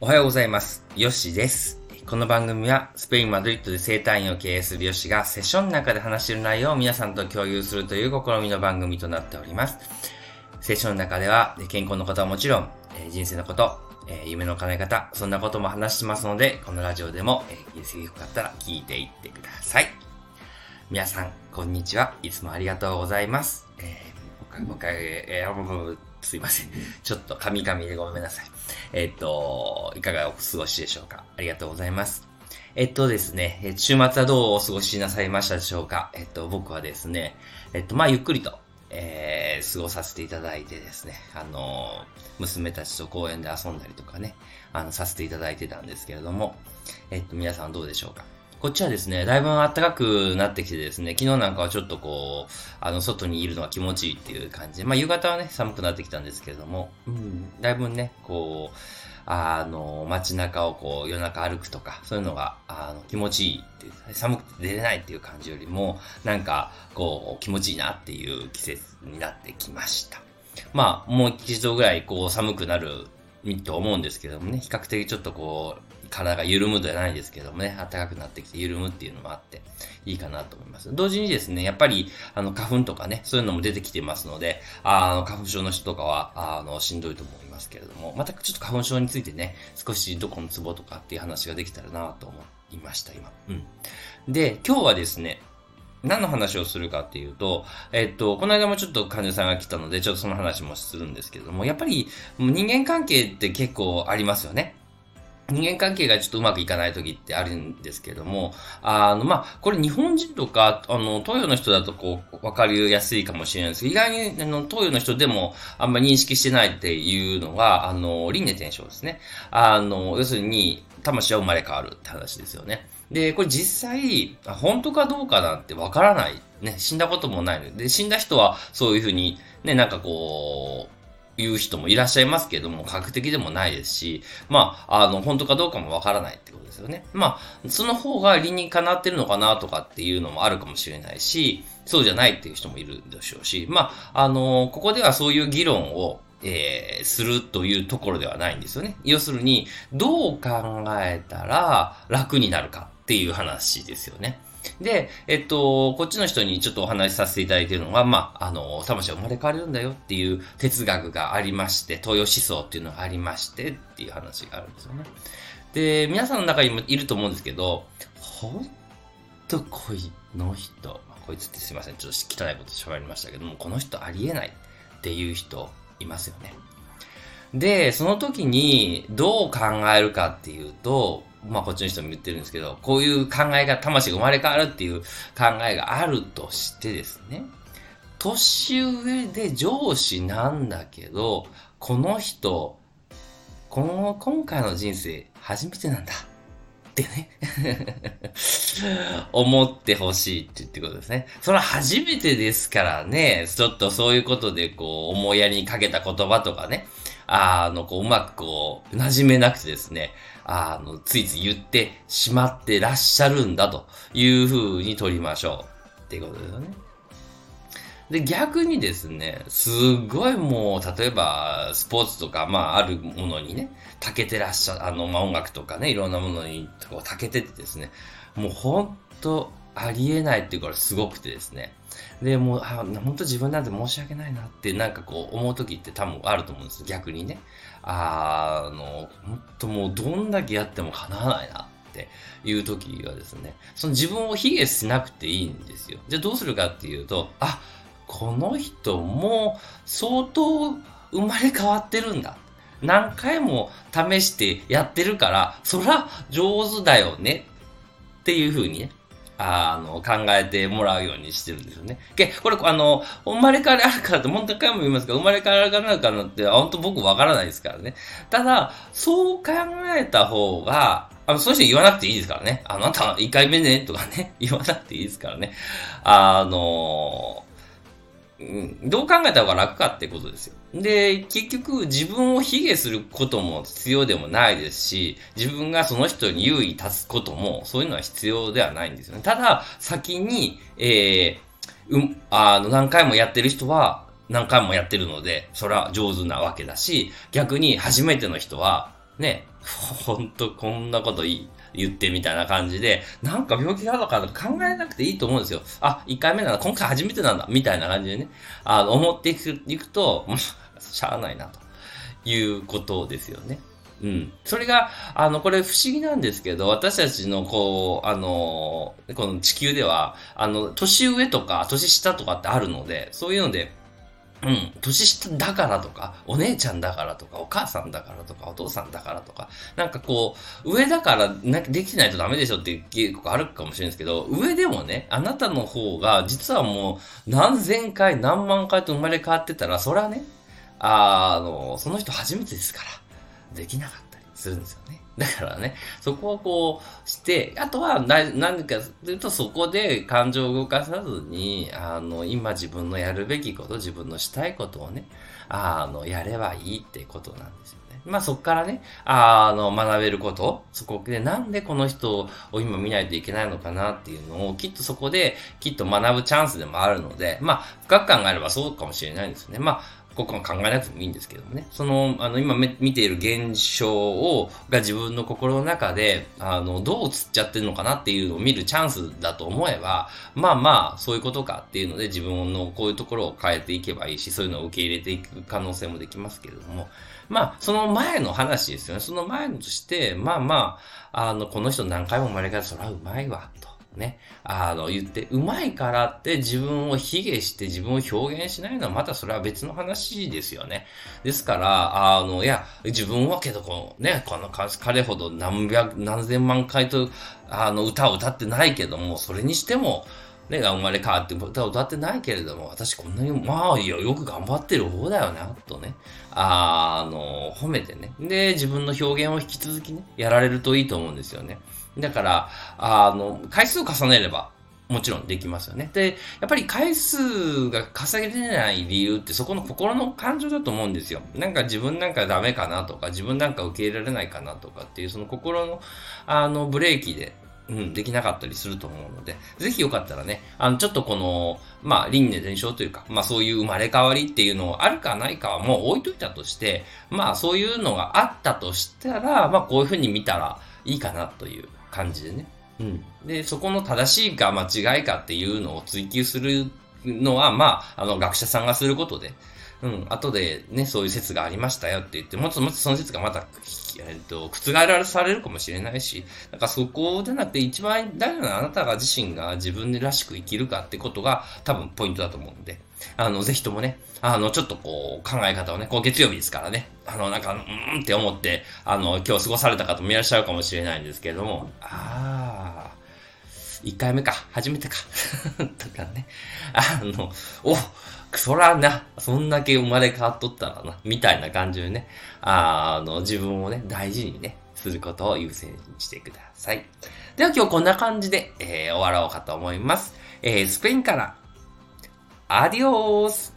おはようございます。ヨッシです。この番組はスペイン・マドリッドで生態院を経営するヨッシがセッションの中で話している内容を皆さんと共有するという試みの番組となっております。セッションの中では健康のことはもちろん、人生のこと、夢の叶え方、そんなことも話してますので、このラジオでも、えー、聞いてよかったら聞いていってください。皆さん、こんにちは。いつもありがとうございます。えー、もう一回、えー、すいません。ちょっとカミカミでごめんなさい。えっと、いかがお過ごしでしょうか？ありがとうございます。えっとですね、え週末はどうお過ごしなさいましたでしょうか？えっと、僕はですね、えっと、まあ、ゆっくりと、えー、過ごさせていただいてですね、あの、娘たちと公園で遊んだりとかね、あの、させていただいてたんですけれども、えっと、皆さんどうでしょうか？こっちはですね、だいぶ暖かくなってきてですね、昨日なんかはちょっとこう、あの、外にいるのが気持ちいいっていう感じで、まあ、夕方はね、寒くなってきたんですけれども、うん、だいぶね、こう、あの、街中をこう、夜中歩くとか、そういうのが、あの、気持ちいいっていう、寒くて出れないっていう感じよりも、なんか、こう、気持ちいいなっていう季節になってきました。まあ、もう一度ぐらい、こう、寒くなると思うんですけどもね、比較的ちょっとこう、体が緩むではないですけどもね、暖かくなってきて緩むっていうのもあって、いいかなと思います。同時にですね、やっぱり、あの、花粉とかね、そういうのも出てきてますので、あの、花粉症の人とかは、あの、しんどいと思いますけれども、またちょっと花粉症についてね、少しどこのツボとかっていう話ができたらなと思いました、今。うん。で、今日はですね、何の話をするかっていうと、えっと、この間もちょっと患者さんが来たので、ちょっとその話もするんですけれども、やっぱり人間関係って結構ありますよね。人間関係がちょっとうまくいかない時ってあるんですけども、あの、まあ、これ日本人とか、あの、東洋の人だとこう、わかりやすいかもしれないですけど、意外に、あの、東洋の人でもあんまり認識してないっていうのが、あの、輪廻転生ですね。あの、要するに、魂は生まれ変わるって話ですよね。で、これ実際、本当かどうかなんてわからない。ね、死んだこともないので、死んだ人はそういうふうに、ね、なんかこう、いう人もいらっしゃいますけども、科学的でもないですし、まあ、あの、本当かどうかもわからないってことですよね。まあ、その方が理にかなってるのかなとかっていうのもあるかもしれないし、そうじゃないっていう人もいるでしょうし、まあ、あの、ここではそういう議論を、えー、するというところではないんですよね。要するに、どう考えたら楽になるかっていう話ですよね。で、えっと、こっちの人にちょっとお話しさせていただいているのが、まあ、あの、魂は生まれ変われるんだよっていう哲学がありまして、東洋思想っていうのがありましてっていう話があるんですよね。で、皆さんの中にもいると思うんですけど、ほんとこいの人、こいつってすいません、ちょっと汚いこと喋りましたけども、この人ありえないっていう人いますよね。で、その時にどう考えるかっていうと、まあこっちの人も言ってるんですけど、こういう考えが、魂が生まれ変わるっていう考えがあるとしてですね、年上で上司なんだけど、この人、この今回の人生初めてなんだってね 思ってほしいって言ってことですね。それは初めてですからね、ちょっとそういうことでこう思いやりにかけた言葉とかね、あの、こう、うまくこう、馴染めなくてですね、あの、ついつい言ってしまってらっしゃるんだという風に取りましょう。っていうことですよね。で、逆にですね、すごいもう、例えば、スポーツとか、まあ、あるものにね、長けてらっしゃる、あの、まあ、音楽とかね、いろんなものに、こう、長けててですね、もうほんと、ありえないっていうからすごくてですね。で、もう、あ、本当自分なんて申し訳ないなって、なんかこう、思う時って多分あると思うんです逆にね。ああの、本当もう、どんだけやっても叶わないなっていう時はですね、その自分を卑下しなくていいんですよ。じゃあどうするかっていうと、あ、この人も相当生まれ変わってるんだ。何回も試してやってるから、そら上手だよねっていう風にね、あの、考えてもらうようにしてるんですよね。で、これ、あの、生まれ変わりあるからって、もう一回も言いますけど、生まれ変わりあるからって、本当僕わからないですからね。ただ、そう考えた方が、あの、そういう人言わなくていいですからね。あなた、一回目ね、とかね、言わなくていいですからね。あの、どう考えた方が楽かってことですよ。で、結局自分を卑下することも必要でもないですし、自分がその人に優位立つことも、そういうのは必要ではないんですよね。ただ、先に、えー、うん、あの、何回もやってる人は、何回もやってるので、それは上手なわけだし、逆に初めての人は、ね、ほんとこんなこと。言ってみたいな感じで、なんか病気があるのか考えなくていいと思うんですよ。あ、1回目なんだ、今回初めてなんだ、みたいな感じでね、あの、思っていくいくと、しゃあないな、ということですよね。うん。それが、あの、これ不思議なんですけど、私たちの、こう、あの、この地球では、あの、年上とか、年下とかってあるので、そういうので、うん、年下だからとか、お姉ちゃんだからとか、お母さんだからとか、お父さんだからとか、なんかこう、上だからなできてないとダメでしょっていう結構あるかもしれないですけど、上でもね、あなたの方が、実はもう、何千回、何万回と生まれ変わってたら、それはね、あの、その人初めてですから、できなかった。するんですよね。だからね、そこをこうして、あとは何かというとそこで感情を動かさずに、あの、今自分のやるべきこと、自分のしたいことをね、あの、やればいいってことなんですよね。まあそこからね、あの、学べること、そこでなんでこの人を今見ないといけないのかなっていうのを、きっとそこで、きっと学ぶチャンスでもあるので、まあ、深く考えればそうかもしれないんですよね。まあ、ここは考えなくてもいいんですけどもね。その、あの、今見ている現象を、が自分の心の中で、あの、どう映っちゃってるのかなっていうのを見るチャンスだと思えば、まあまあ、そういうことかっていうので自分のこういうところを変えていけばいいし、そういうのを受け入れていく可能性もできますけれども、まあ、その前の話ですよね。その前のとして、まあまあ、あの、この人何回も生まれ変わそらうまいわ、と。ね、あの、言って、うまいからって自分を卑下して自分を表現しないのはまたそれは別の話ですよね。ですから、あの、いや、自分はけど、このね、この彼ほど何百、何千万回と、あの、歌を歌ってないけども、それにしても、ね、生まれ変わって歌を歌ってないけれども、私こんなに、まあ、いや、よく頑張ってる方だよな、とね、あの、褒めてね。で、自分の表現を引き続きね、やられるといいと思うんですよね。だから、あの、回数を重ねれば、もちろんできますよね。で、やっぱり回数が稼げれない理由ってそこの心の感情だと思うんですよ。なんか自分なんかダメかなとか、自分なんか受け入れられないかなとかっていうその心のあのブレーキで、うん、できなかったりすると思うので、ぜひよかったらね、あの、ちょっとこの、まあ、輪廻伝承というか、まあそういう生まれ変わりっていうのをあるかないかはもう置いといたとして、まあそういうのがあったとしたら、まあこういうふうに見たらいいかなという感じでね。うん。で、そこの正しいか間違いかっていうのを追求するのは、まあ、あの、学者さんがすることで、うん、後でね、そういう説がありましたよって言って、もっともっとその説がまた、えっと、覆らされるかもしれないし、だからそこじゃなくて一番大事なのはあなたが自身が自分でらしく生きるかってことが多分ポイントだと思うんで、あの、ぜひともね、あの、ちょっとこう、考え方をね、こう、月曜日ですからね、あの、なんか、うーんって思って、あの、今日過ごされた方もいらっしゃるかもしれないんですけれども、ああ、1回目か、初めてか とかね、あの、お、そらな、そんだけ生まれ変わっとったらな、みたいな感じでね、あの、自分をね、大事にね、することを優先してください。では今日こんな感じで、えー、終わろうかと思います。えー、スペインから、アディオース